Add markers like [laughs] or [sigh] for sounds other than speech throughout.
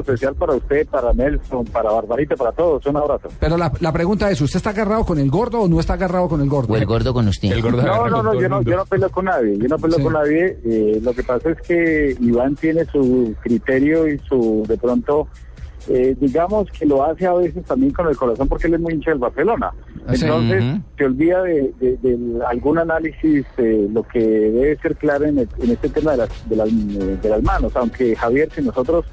Especial para usted, para Nelson, para Barbarita, para todos. Un abrazo. Pero la, la pregunta es, ¿usted está agarrado con el gordo o no está agarrado con el gordo? O el gordo con usted. El gordo No, no, no, yo no, yo no peleo con nadie. Yo no peleo Sí. con nadie. Eh, lo que pasa es que Iván tiene su criterio y su, de pronto, eh, digamos que lo hace a veces también con el corazón porque él es muy hincha del Barcelona. Sí. Entonces, Ujú. se olvida de, de- de algún análisis, eh, lo que debe ser claro en, el- en este tema de las, de, las, de las manos. Aunque Javier, si nosotros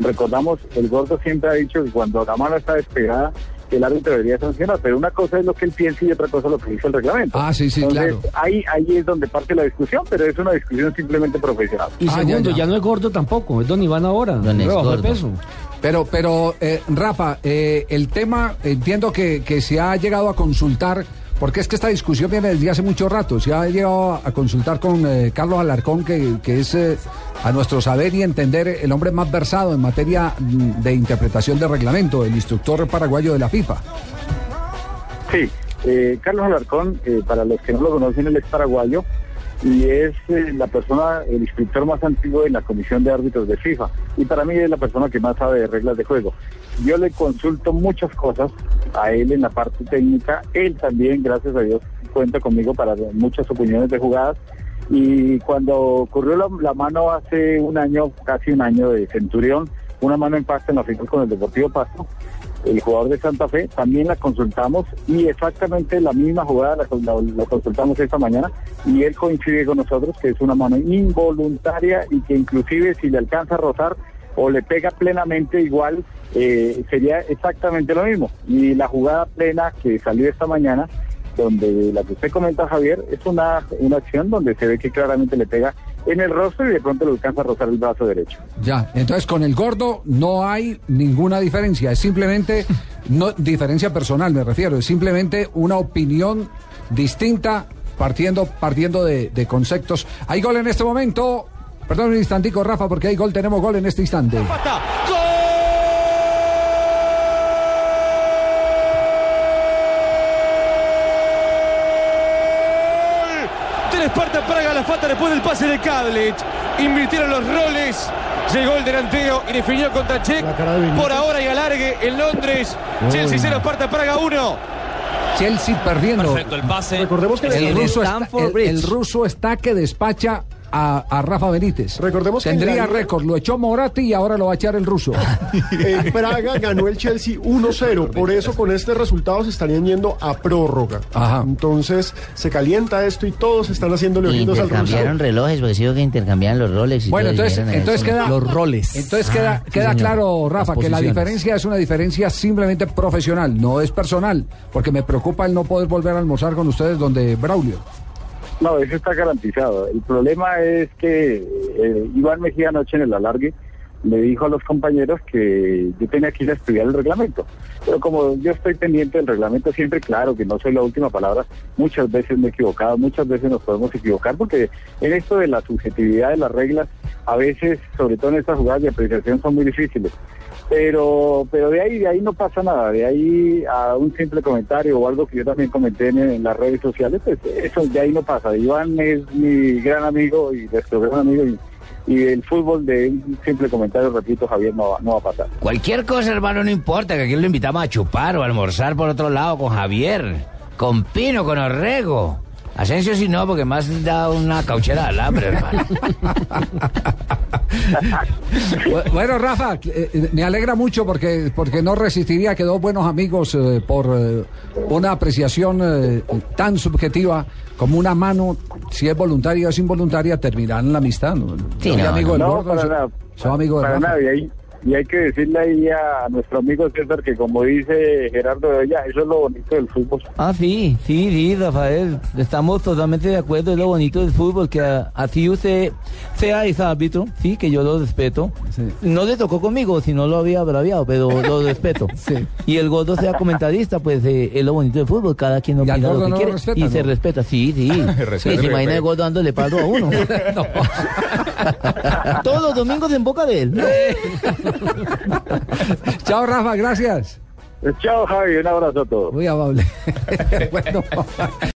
recordamos, el gordo siempre ha dicho que cuando la mano está despegada, que el árbitro debería sancionar. Pero una cosa es lo que él piensa y otra cosa es lo que dice el reglamento. Ah, sí, sí, Entonces, claro. ahí, ahí es donde parte la discusión, pero es una discusión simplemente profesional. Y Ah, segundo, ya, ya, ya. no es gordo tampoco, es Don Iván ahora. Don es gordo. peso. Pero, pero eh, Rafa, eh, el tema, entiendo que, que se ha llegado a consultar, porque es que esta discusión viene desde hace mucho rato, se ha llegado a consultar con eh, Carlos Alarcón, que, que es eh, a nuestro saber y entender el hombre más versado en materia mm, de interpretación de reglamento, el instructor paraguayo de la FIFA. Sí, eh, Carlos Alarcón, eh, para los que no lo conocen, él es paraguayo y es eh, la persona, el instructor más antiguo en la comisión de árbitros de FIFA. Y para mí es la persona que más sabe de reglas de juego. Yo le consulto muchas cosas a él en la parte técnica. Él también, gracias a Dios, cuenta conmigo para muchas opiniones de jugadas. Y cuando ocurrió la, mano hace un año, casi un año de Centurión, una mano en pasta en la final con el Deportivo Pasto, el jugador de Santa Fe, también la consultamos y exactamente la misma jugada la, consultamos esta mañana y él coincide con nosotros que es una mano involuntaria y que inclusive si le alcanza a rozar o le pega plenamente igual eh, sería exactamente lo mismo. Y la jugada plena que salió esta mañana, donde la que usted comenta Javier, es una, una acción donde se ve que claramente le pega en el rostro y de pronto le alcanza a rozar el brazo derecho. Ya, entonces con el gordo no hay ninguna diferencia, es simplemente, no diferencia personal me refiero, es simplemente una opinión distinta partiendo, partiendo de, de conceptos. Hay gol en este momento, perdón un instantico Rafa, porque hay gol, tenemos gol en este instante. Del Esparta Praga la falta después del pase de Kadlec. Invirtieron los roles. Llegó el delantero y definió contra Czech. Por ahora y alargue en Londres. Chelsea 0, Esparta Praga 1. Chelsea perdiendo. Perfecto, el pase. Recordemos que El En ruso, está, Stamford el- Bridge. el ruso está que despacha a, a Rafa Benítez. Recordemos Tendría récord, lo echó Moratti y ahora lo va a echar el ruso. [laughs] En Praga ganó el Chelsea 1-0, por eso con este resultado se estarían yendo a prórroga. Ajá. Entonces se calienta esto y todos están haciéndole ojitos al ruso. Intercambiaron relojes, porque sí veo que intercambiaban los roles. Y Bueno, entonces, entonces queda Los roles. Entonces queda, Ah, sí, queda señor. claro, Rafa, que la diferencia es una diferencia simplemente profesional, no es personal, porque me preocupa el no poder volver a almorzar con ustedes donde Braulio. No, eso está garantizado. El problema es que eh, Iván Mejía anoche en el alargue le dijo a los compañeros que yo tenía que ir a estudiar el reglamento. Pero como yo estoy pendiente del reglamento, siempre claro que no soy la última palabra, muchas veces me he equivocado, muchas veces nos podemos equivocar, porque en esto de la subjetividad de las reglas, a veces, sobre todo en estas jugadas de apreciación, son muy difíciles. Pero, pero de ahí, de ahí no pasa nada, de ahí a un simple comentario o algo que yo también comenté en, en las redes sociales, pues eso de ahí no pasa. Iván es mi gran amigo y nuestro gran amigo y, y el fútbol de un simple comentario, repito, Javier, no va, no va a pasar. Cualquier cosa, hermano, no importa, que aquí lo invitamos a chupar o a almorzar por otro lado con Javier, con Pino, con Orrego. Asensio sí no, porque más da una cauchera de alambre, hermano. [laughs] [laughs] Bu- Bueno, Rafa, eh, eh, me alegra mucho porque, porque no resistiría que dos buenos amigos eh, por eh, una apreciación tan subjetiva como una mano, si es voluntaria o es involuntaria, terminarán la amistad. ¿no? Sí, Soy no, amigo del No, gordo, para nada. soy amigo de Para Rafa. nada, y ahí, Y hay que decirle ahí a nuestro amigo César que como dice Gerardo de Olla, eso es lo bonito del fútbol. Ah, sí, sí, sí, Rafael. Estamos totalmente de acuerdo. Es lo bonito del fútbol, que a- así usted sea ese árbitro, sí, que yo lo respeto. No le tocó conmigo, si no lo había braviado, pero lo respeto. [laughs] Y el gordo sea comentarista, pues eh, es lo bonito del fútbol. Cada quien opina lo que no lo quiere. respeta, y se respeta, sí, sí. [laughs] Respeta, y se imagina el gordo dándole palo a uno. [laughs] [laughs] Todos los domingos en boca de él. Chao, Rafa, gracias. Chao, Javi, un abrazo a todos. Muy amable. bueno.